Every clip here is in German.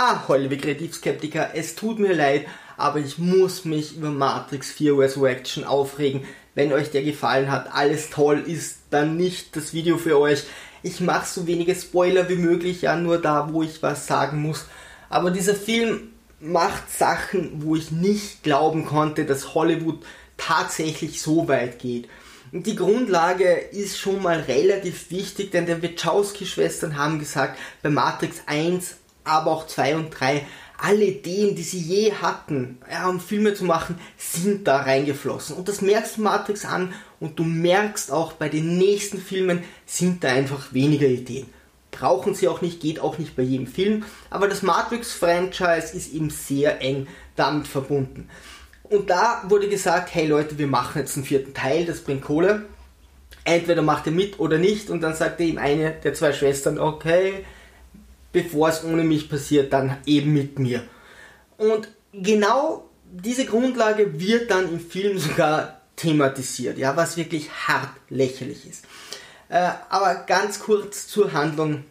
Ah, Holly, Kreativskeptiker, es tut mir leid, aber ich muss mich über Matrix 4 Resurrection aufregen. Wenn euch der gefallen hat, alles toll, ist dann nicht das Video für euch. Ich mache so wenige Spoiler wie möglich, ja, nur da, wo ich was sagen muss. Aber dieser Film macht Sachen, wo ich nicht glauben konnte, dass Hollywood tatsächlich so weit geht. Und die Grundlage ist schon mal relativ wichtig, denn die Wachowski-Schwestern haben gesagt, bei Matrix 1, aber auch 2 und 3, alle Ideen, die sie je hatten, ja, um Filme zu machen, sind da reingeflossen. Und das merkst du Matrix an und du merkst auch bei den nächsten Filmen sind da einfach weniger Ideen. Brauchen sie auch nicht, geht auch nicht bei jedem Film, aber das Matrix-Franchise ist eben sehr eng damit verbunden. Und da wurde gesagt, hey Leute, wir machen jetzt einen vierten Teil, das bringt Kohle. Entweder macht ihr mit oder nicht. Und dann sagte ihm eine der zwei Schwestern, okay, bevor es ohne mich passiert, dann eben mit mir. Und genau diese Grundlage wird dann im Film sogar thematisiert, ja, was wirklich hart lächerlich ist. Äh, aber ganz kurz zur Handlung.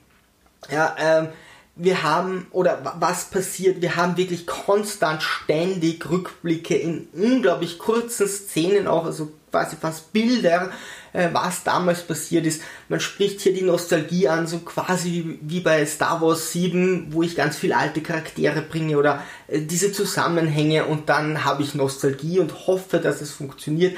Ja, ähm, wir haben, oder was passiert, wir haben wirklich konstant ständig Rückblicke in unglaublich kurzen Szenen auch, also quasi fast Bilder, äh, was damals passiert ist. Man spricht hier die Nostalgie an, so quasi wie bei Star Wars 7, wo ich ganz viele alte Charaktere bringe oder äh, diese Zusammenhänge und dann habe ich Nostalgie und hoffe, dass es funktioniert.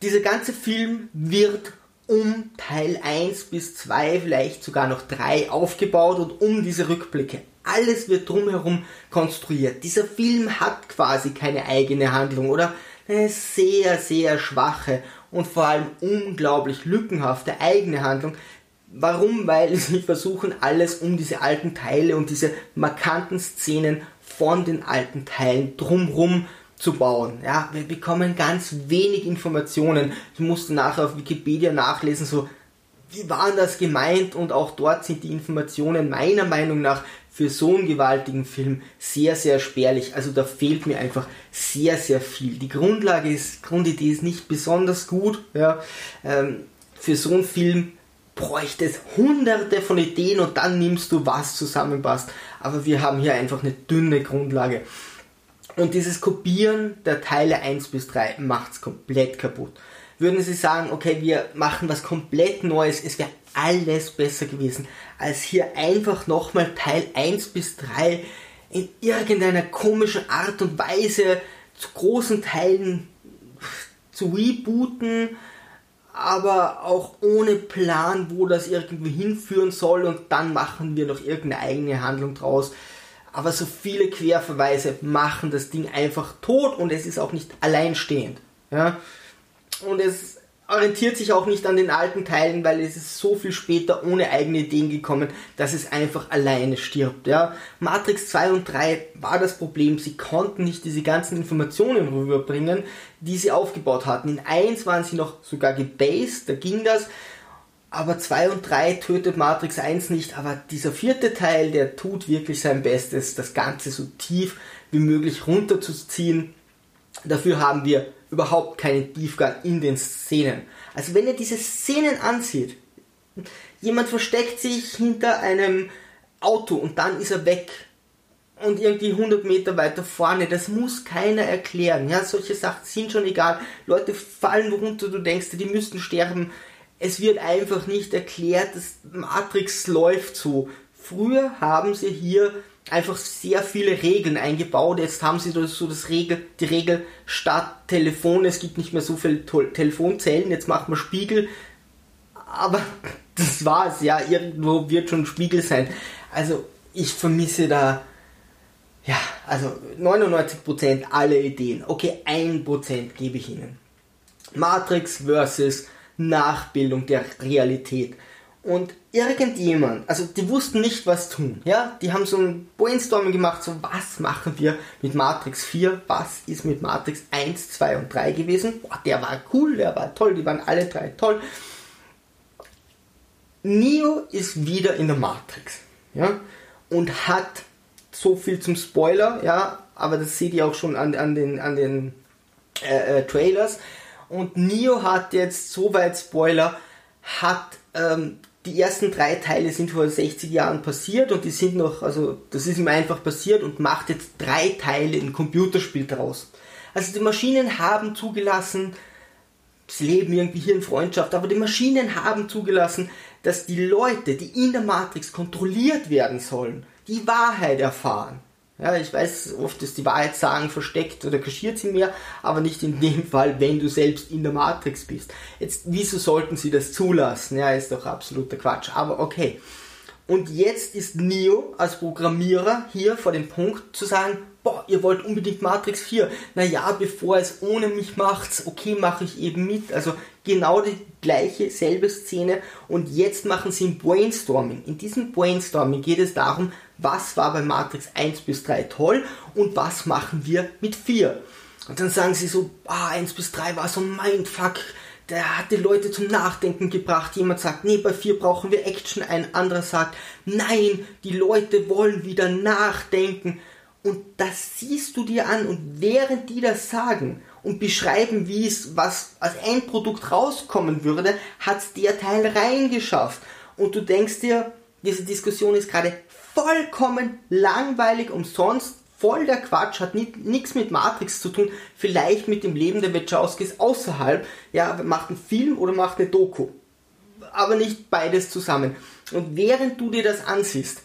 Dieser ganze Film wird um Teil 1 bis 2, vielleicht sogar noch 3 aufgebaut und um diese Rückblicke. Alles wird drumherum konstruiert. Dieser Film hat quasi keine eigene Handlung oder eine sehr, sehr schwache und vor allem unglaublich lückenhafte eigene Handlung. Warum? Weil sie versuchen, alles um diese alten Teile und diese markanten Szenen von den alten Teilen drumherum zu bauen. Ja, wir bekommen ganz wenig Informationen. Ich musste nachher auf Wikipedia nachlesen, so wie war das gemeint und auch dort sind die Informationen meiner Meinung nach für so einen gewaltigen Film sehr, sehr spärlich. Also da fehlt mir einfach sehr, sehr viel. Die Grundlage ist, Grundidee ist nicht besonders gut. Ja. Ähm, für so einen Film bräuchte es hunderte von Ideen und dann nimmst du was zusammenpasst. Aber wir haben hier einfach eine dünne Grundlage. Und dieses Kopieren der Teile 1 bis 3 macht es komplett kaputt. Würden Sie sagen, okay, wir machen was komplett Neues, es wäre alles besser gewesen, als hier einfach nochmal Teil 1 bis 3 in irgendeiner komischen Art und Weise zu großen Teilen zu rebooten, aber auch ohne Plan, wo das irgendwie hinführen soll und dann machen wir noch irgendeine eigene Handlung draus aber so viele Querverweise machen das Ding einfach tot und es ist auch nicht alleinstehend. Ja? Und es orientiert sich auch nicht an den alten Teilen, weil es ist so viel später ohne eigene Ideen gekommen, dass es einfach alleine stirbt. Ja? Matrix 2 und 3 war das Problem, sie konnten nicht diese ganzen Informationen rüberbringen, die sie aufgebaut hatten. In 1 waren sie noch sogar gebased, da ging das, aber 2 und 3 tötet Matrix 1 nicht, aber dieser vierte Teil, der tut wirklich sein Bestes, das Ganze so tief wie möglich runterzuziehen. Dafür haben wir überhaupt keinen Tiefgang in den Szenen. Also wenn ihr diese Szenen ansieht, jemand versteckt sich hinter einem Auto und dann ist er weg und irgendwie 100 Meter weiter vorne, das muss keiner erklären. Ja, solche Sachen sind schon egal. Leute fallen runter, du denkst, die müssten sterben es wird einfach nicht erklärt, dass Matrix läuft so. Früher haben sie hier einfach sehr viele Regeln eingebaut. Jetzt haben sie so das Regel, die Regel statt Telefon, es gibt nicht mehr so viele Telefonzellen, jetzt machen wir Spiegel. Aber das war's, ja, irgendwo wird schon Spiegel sein. Also ich vermisse da, ja, also 99% alle Ideen. Okay, 1% gebe ich ihnen. Matrix versus Nachbildung der Realität. Und irgendjemand, also die wussten nicht, was tun, ja, die haben so ein Brainstorming gemacht, so was machen wir mit Matrix 4, was ist mit Matrix 1, 2 und 3 gewesen, Boah, der war cool, der war toll, die waren alle drei toll. Neo ist wieder in der Matrix, ja, und hat so viel zum Spoiler, ja, aber das seht ihr auch schon an, an den, an den äh, äh, Trailers, und Neo hat jetzt, soweit Spoiler, hat ähm, die ersten drei Teile sind vor 60 Jahren passiert und die sind noch, also das ist ihm einfach passiert und macht jetzt drei Teile ein Computerspiel daraus. Also die Maschinen haben zugelassen, sie leben irgendwie hier in Freundschaft, aber die Maschinen haben zugelassen, dass die Leute, die in der Matrix kontrolliert werden sollen, die Wahrheit erfahren. Ja, ich weiß, oft ist die Wahrheit sagen versteckt oder kaschiert sie mehr, aber nicht in dem Fall, wenn du selbst in der Matrix bist. Jetzt, wieso sollten sie das zulassen? Ja, ist doch absoluter Quatsch. Aber okay. Und jetzt ist Neo als Programmierer hier vor dem Punkt zu sagen, boah, ihr wollt unbedingt Matrix 4. Naja, bevor es ohne mich macht, okay, mache ich eben mit. Also genau die gleiche, selbe Szene. Und jetzt machen sie ein Brainstorming. In diesem Brainstorming geht es darum, was war bei Matrix 1 bis 3 toll und was machen wir mit 4. Und dann sagen sie so, ah, 1 bis 3 war so Mindfuck, der hat die Leute zum Nachdenken gebracht. Jemand sagt, nee, bei 4 brauchen wir Action. Ein anderer sagt, nein, die Leute wollen wieder nachdenken. Und das siehst du dir an und während die das sagen und beschreiben, wie es was als Endprodukt rauskommen würde, hat der Teil reingeschafft. Und du denkst dir, diese Diskussion ist gerade vollkommen langweilig, umsonst, voll der Quatsch, hat nichts mit Matrix zu tun, vielleicht mit dem Leben der Wachowskis außerhalb, ja, macht einen Film oder macht eine Doku. Aber nicht beides zusammen. Und während du dir das ansiehst,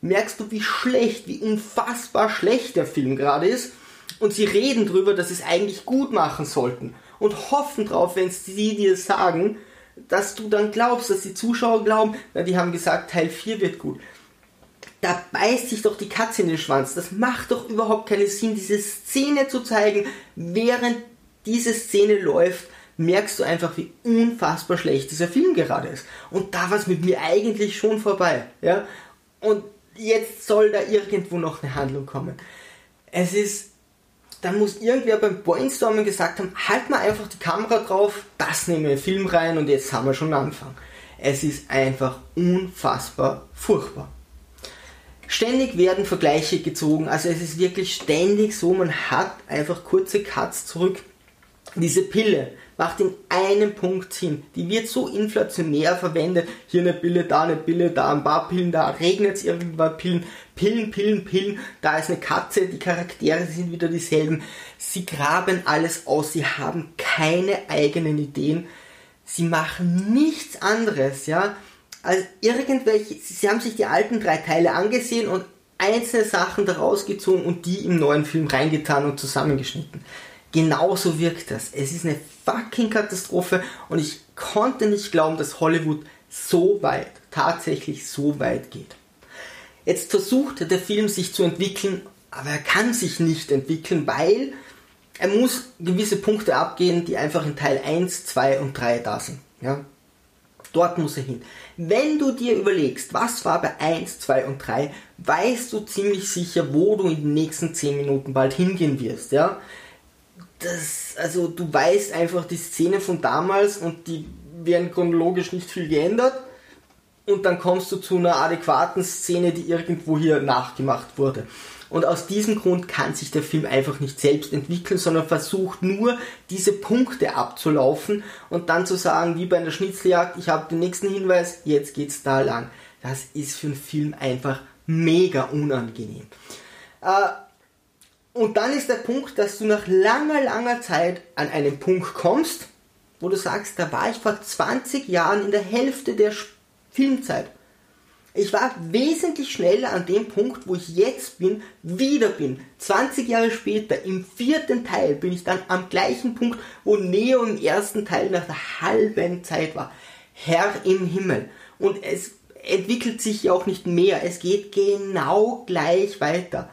merkst du, wie schlecht, wie unfassbar schlecht der Film gerade ist. Und sie reden drüber, dass sie es eigentlich gut machen sollten. Und hoffen drauf, wenn sie dir sagen, dass du dann glaubst, dass die Zuschauer glauben, na, die haben gesagt, Teil 4 wird gut da beißt sich doch die Katze in den Schwanz. Das macht doch überhaupt keinen Sinn, diese Szene zu zeigen. Während diese Szene läuft, merkst du einfach, wie unfassbar schlecht dieser Film gerade ist. Und da war es mit mir eigentlich schon vorbei. Ja? Und jetzt soll da irgendwo noch eine Handlung kommen. Es ist, da muss irgendwer beim Brainstorming gesagt haben, halt mal einfach die Kamera drauf, das nehmen wir in den Film rein und jetzt haben wir schon Anfang. Es ist einfach unfassbar furchtbar. Ständig werden Vergleiche gezogen, also es ist wirklich ständig so, man hat einfach kurze Cuts zurück. Diese Pille macht in einem Punkt Sinn. Die wird so inflationär verwendet. Hier eine Pille, da eine Pille, da ein paar Pillen, da regnet es irgendwann Pillen. Pillen, Pillen, Pillen. Da ist eine Katze, die Charaktere sind wieder dieselben. Sie graben alles aus, sie haben keine eigenen Ideen. Sie machen nichts anderes, ja als irgendwelche, sie haben sich die alten drei Teile angesehen und einzelne Sachen daraus gezogen und die im neuen Film reingetan und zusammengeschnitten. Genauso wirkt das. Es ist eine fucking Katastrophe und ich konnte nicht glauben, dass Hollywood so weit, tatsächlich so weit geht. Jetzt versucht der Film sich zu entwickeln, aber er kann sich nicht entwickeln, weil er muss gewisse Punkte abgehen, die einfach in Teil 1, 2 und 3 da sind. Ja? Dort muss er hin. Wenn du dir überlegst, was war bei 1, 2 und 3, weißt du ziemlich sicher, wo du in den nächsten 10 Minuten bald hingehen wirst, ja? Das, also du weißt einfach die Szene von damals und die werden chronologisch nicht viel geändert und dann kommst du zu einer adäquaten Szene, die irgendwo hier nachgemacht wurde. Und aus diesem Grund kann sich der Film einfach nicht selbst entwickeln, sondern versucht nur, diese Punkte abzulaufen und dann zu sagen, wie bei einer Schnitzeljagd, ich habe den nächsten Hinweis, jetzt geht's da lang. Das ist für einen Film einfach mega unangenehm. Äh, und dann ist der Punkt, dass du nach langer, langer Zeit an einen Punkt kommst, wo du sagst, da war ich vor 20 Jahren in der Hälfte der Filmzeit. Ich war wesentlich schneller an dem Punkt, wo ich jetzt bin, wieder bin. 20 Jahre später, im vierten Teil, bin ich dann am gleichen Punkt, wo Neo im ersten Teil nach der halben Zeit war. Herr im Himmel. Und es entwickelt sich ja auch nicht mehr. Es geht genau gleich weiter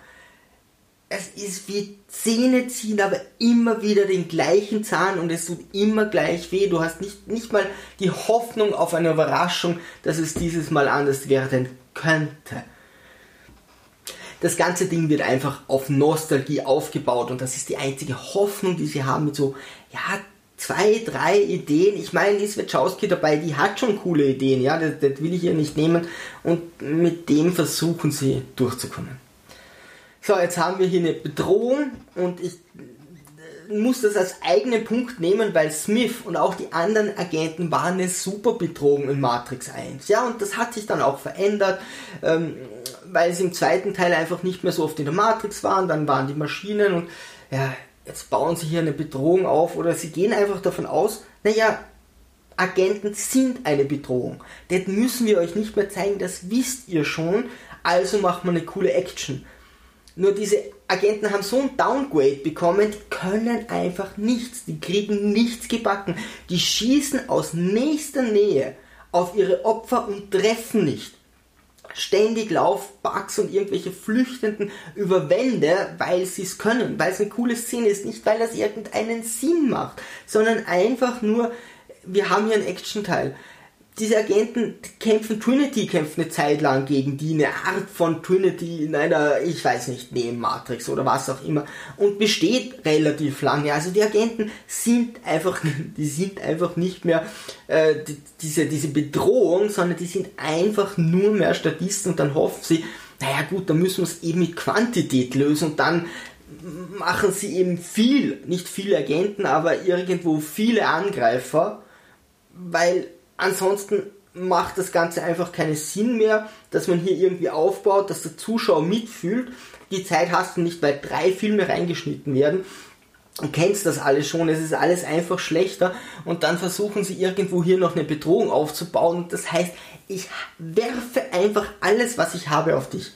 es ist wie Zähne ziehen, aber immer wieder den gleichen Zahn und es tut immer gleich weh. Du hast nicht, nicht mal die Hoffnung auf eine Überraschung, dass es dieses Mal anders werden könnte. Das ganze Ding wird einfach auf Nostalgie aufgebaut und das ist die einzige Hoffnung, die sie haben mit so, ja, zwei, drei Ideen. Ich meine, ist Wachowski dabei, die hat schon coole Ideen, ja, das, das will ich ihr nicht nehmen und mit dem versuchen sie durchzukommen. So, jetzt haben wir hier eine Bedrohung und ich, muss das als eigenen Punkt nehmen, weil Smith und auch die anderen Agenten waren eine super Betrogen in Matrix 1. Ja, und das hat sich dann auch verändert, ähm, weil sie im zweiten Teil einfach nicht mehr so oft in der Matrix waren, dann waren die Maschinen und ja, jetzt bauen sie hier eine Bedrohung auf oder sie gehen einfach davon aus, naja, Agenten sind eine Bedrohung. Das müssen wir euch nicht mehr zeigen, das wisst ihr schon, also macht man eine coole Action. Nur diese Agenten haben so ein Downgrade bekommen, die können einfach nichts, die kriegen nichts gebacken. Die schießen aus nächster Nähe auf ihre Opfer und treffen nicht. Ständig Laufbugs und irgendwelche Flüchtenden über Wände, weil sie es können, weil es eine coole Szene ist, nicht weil das irgendeinen Sinn macht, sondern einfach nur, wir haben hier einen Action-Teil diese Agenten kämpfen, Trinity kämpft eine Zeit lang gegen die, eine Art von Trinity in einer, ich weiß nicht, neben Matrix oder was auch immer und besteht relativ lange. Also die Agenten sind einfach, die sind einfach nicht mehr äh, die, diese, diese Bedrohung, sondern die sind einfach nur mehr Statisten und dann hoffen sie, naja gut, dann müssen wir es eben mit Quantität lösen und dann machen sie eben viel, nicht viele Agenten, aber irgendwo viele Angreifer, weil ansonsten macht das Ganze einfach keinen Sinn mehr, dass man hier irgendwie aufbaut, dass der Zuschauer mitfühlt. Die Zeit hast du nicht, weil drei Filme reingeschnitten werden. Du kennst das alles schon, es ist alles einfach schlechter und dann versuchen sie irgendwo hier noch eine Bedrohung aufzubauen. Das heißt, ich werfe einfach alles, was ich habe, auf dich.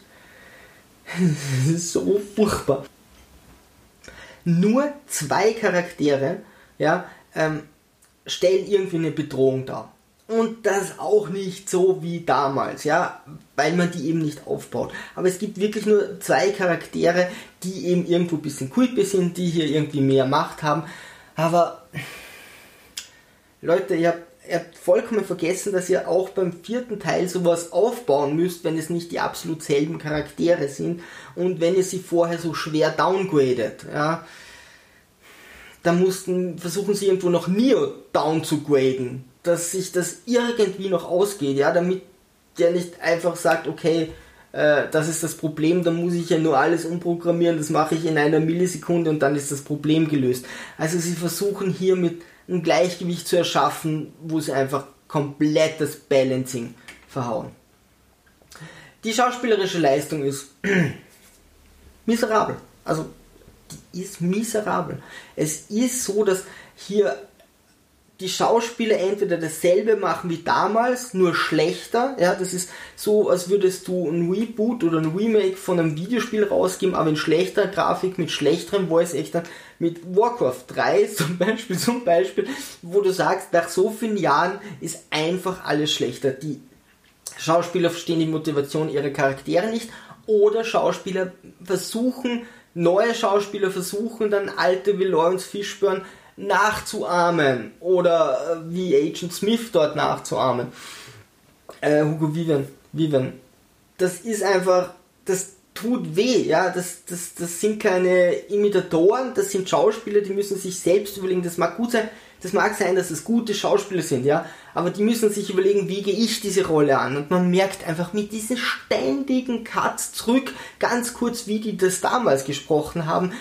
So furchtbar. Nur zwei Charaktere ja, ähm, stellen irgendwie eine Bedrohung dar und das auch nicht so wie damals, ja, weil man die eben nicht aufbaut. Aber es gibt wirklich nur zwei Charaktere, die eben irgendwo ein bisschen creepy sind, die hier irgendwie mehr Macht haben. Aber Leute, ihr habt, ihr habt vollkommen vergessen, dass ihr auch beim vierten Teil sowas aufbauen müsst, wenn es nicht die absolut selben Charaktere sind und wenn ihr sie vorher so schwer downgradet, ja. Da mussten, versuchen sie irgendwo noch Neo down zu graden dass sich das irgendwie noch ausgeht, ja, damit der nicht einfach sagt, okay, äh, das ist das Problem, dann muss ich ja nur alles umprogrammieren, das mache ich in einer Millisekunde und dann ist das Problem gelöst. Also sie versuchen hier mit ein Gleichgewicht zu erschaffen, wo sie einfach komplett das Balancing verhauen. Die schauspielerische Leistung ist miserabel. Also die ist miserabel. Es ist so, dass hier die Schauspieler entweder dasselbe machen wie damals, nur schlechter. Ja, das ist so, als würdest du ein Reboot oder ein Remake von einem Videospiel rausgeben, aber in schlechter Grafik, mit schlechterem Voice Actor, mit Warcraft 3 zum Beispiel, zum Beispiel, wo du sagst, nach so vielen Jahren ist einfach alles schlechter. Die Schauspieler verstehen die Motivation ihrer Charaktere nicht oder Schauspieler versuchen, neue Schauspieler versuchen dann alte wie Lawrence Fishburne nachzuahmen oder äh, wie Agent Smith dort nachzuahmen. Äh, Hugo Vivian, Vivian. Das ist einfach, das tut weh, ja, das, das, das sind keine Imitatoren, das sind Schauspieler, die müssen sich selbst überlegen, das mag gut sein, das mag sein, dass es gute Schauspieler sind, ja, aber die müssen sich überlegen, wie gehe ich diese Rolle an und man merkt einfach mit diesen ständigen Cuts zurück, ganz kurz, wie die das damals gesprochen haben,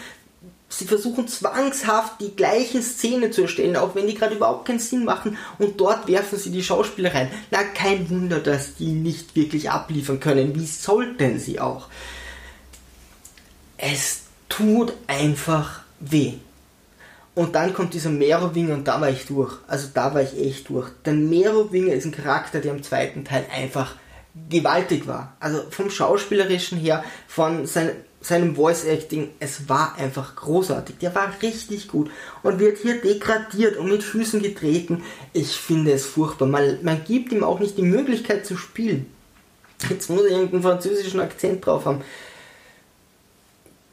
sie versuchen zwangshaft die gleichen Szenen zu erstellen, auch wenn die gerade überhaupt keinen Sinn machen und dort werfen sie die Schauspieler rein. Na, kein Wunder, dass die nicht wirklich abliefern können. Wie sollten sie auch? Es tut einfach weh. Und dann kommt dieser Merowinger und da war ich durch. Also da war ich echt durch. Der Merowinger ist ein Charakter, der im zweiten Teil einfach gewaltig war. Also vom Schauspielerischen her, von seinem seinem Voice Acting, es war einfach großartig. Der war richtig gut und wird hier degradiert und mit Füßen getreten. Ich finde es furchtbar. Man, man gibt ihm auch nicht die Möglichkeit zu spielen. Jetzt muss er irgendeinen französischen Akzent drauf haben.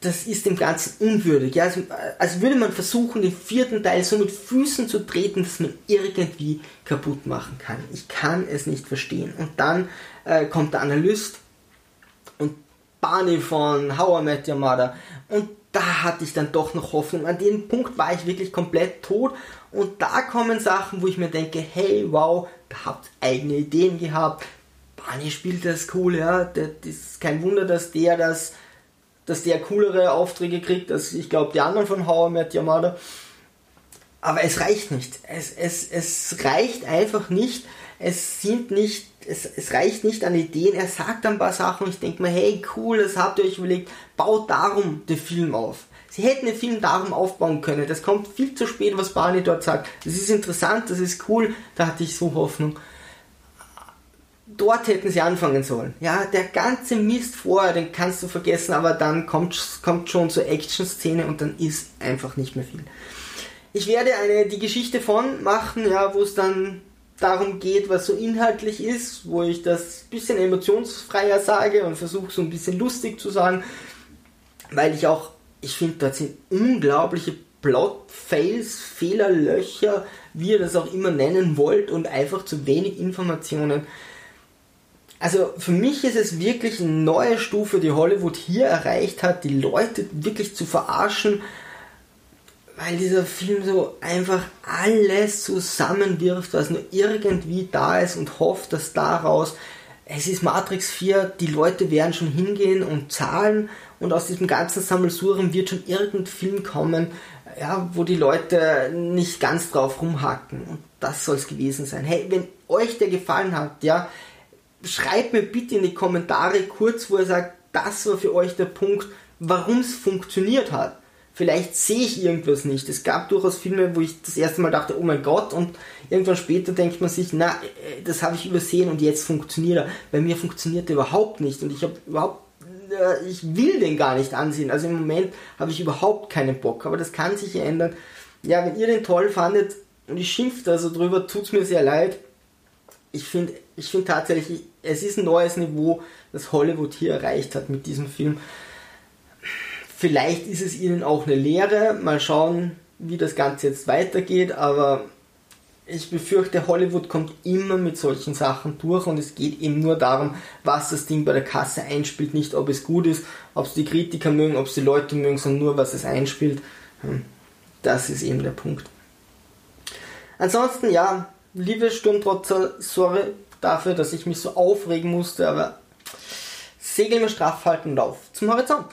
Das ist dem Ganzen unwürdig. Ja, also, als würde man versuchen, den vierten Teil so mit Füßen zu treten, dass man irgendwie kaputt machen kann. Ich kann es nicht verstehen. Und dann äh, kommt der Analyst Barney von How I Met Your Mother. Und da hatte ich dann doch noch Hoffnung. An dem Punkt war ich wirklich komplett tot. Und da kommen Sachen, wo ich mir denke, hey, wow, da habt eigene Ideen gehabt. Barney spielt das cool, ja. Das ist kein Wunder, dass der das dass der coolere Aufträge kriegt als ich glaube die anderen von How I Met Yamada. Aber es reicht nicht. Es, es, es reicht einfach nicht. Es sind nicht, es, es reicht nicht an Ideen. Er sagt ein paar Sachen und ich denke mir, hey cool, das habt ihr euch überlegt. Baut darum den Film auf. Sie hätten den Film darum aufbauen können. Das kommt viel zu spät, was Barney dort sagt. Das ist interessant, das ist cool. Da hatte ich so Hoffnung dort hätten sie anfangen sollen. Ja, der ganze Mist vorher, den kannst du vergessen, aber dann kommt, kommt schon zur Action-Szene und dann ist einfach nicht mehr viel. Ich werde eine, die Geschichte von machen, ja, wo es dann darum geht, was so inhaltlich ist, wo ich das bisschen emotionsfreier sage und versuche so ein bisschen lustig zu sagen, weil ich auch, ich finde, dort sind unglaubliche Plot-Fails, Fehlerlöcher, wie ihr das auch immer nennen wollt und einfach zu wenig Informationen. Also für mich ist es wirklich eine neue Stufe, die Hollywood hier erreicht hat, die Leute wirklich zu verarschen, weil dieser Film so einfach alles zusammenwirft, was nur irgendwie da ist und hofft, dass daraus, es ist Matrix 4, die Leute werden schon hingehen und zahlen und aus diesem ganzen Sammelsurium wird schon irgendein Film kommen, ja, wo die Leute nicht ganz drauf rumhacken und das soll es gewesen sein. Hey, wenn euch der gefallen hat, ja, schreibt mir bitte in die Kommentare kurz, wo er sagt, das war für euch der Punkt, warum es funktioniert hat. Vielleicht sehe ich irgendwas nicht. Es gab durchaus Filme, wo ich das erste Mal dachte, oh mein Gott, und irgendwann später denkt man sich, na, äh, das habe ich übersehen und jetzt funktioniert er. Bei mir funktioniert er überhaupt nicht und ich habe überhaupt, äh, ich will den gar nicht ansehen. Also im Moment habe ich überhaupt keinen Bock, aber das kann sich ändern. Ja, wenn ihr den toll fandet und ich schimpft also drüber, tut es mir sehr leid. Ich finde, ich finde tatsächlich, es ist ein neues Niveau, das Hollywood hier erreicht hat mit diesem Film. Vielleicht ist es ihnen auch eine Lehre. Mal schauen, wie das Ganze jetzt weitergeht. Aber ich befürchte, Hollywood kommt immer mit solchen Sachen durch und es geht eben nur darum, was das Ding bei der Kasse einspielt, nicht ob es gut ist, ob es die Kritiker mögen, ob es die Leute mögen, sondern nur, was es einspielt. Hm, das ist eben der Punkt. Ansonsten, ja, liebe Sturmtrotzer, sorry, dafür, dass ich mich so aufregen musste, aber Segel mir straff halten auf zum Horizont.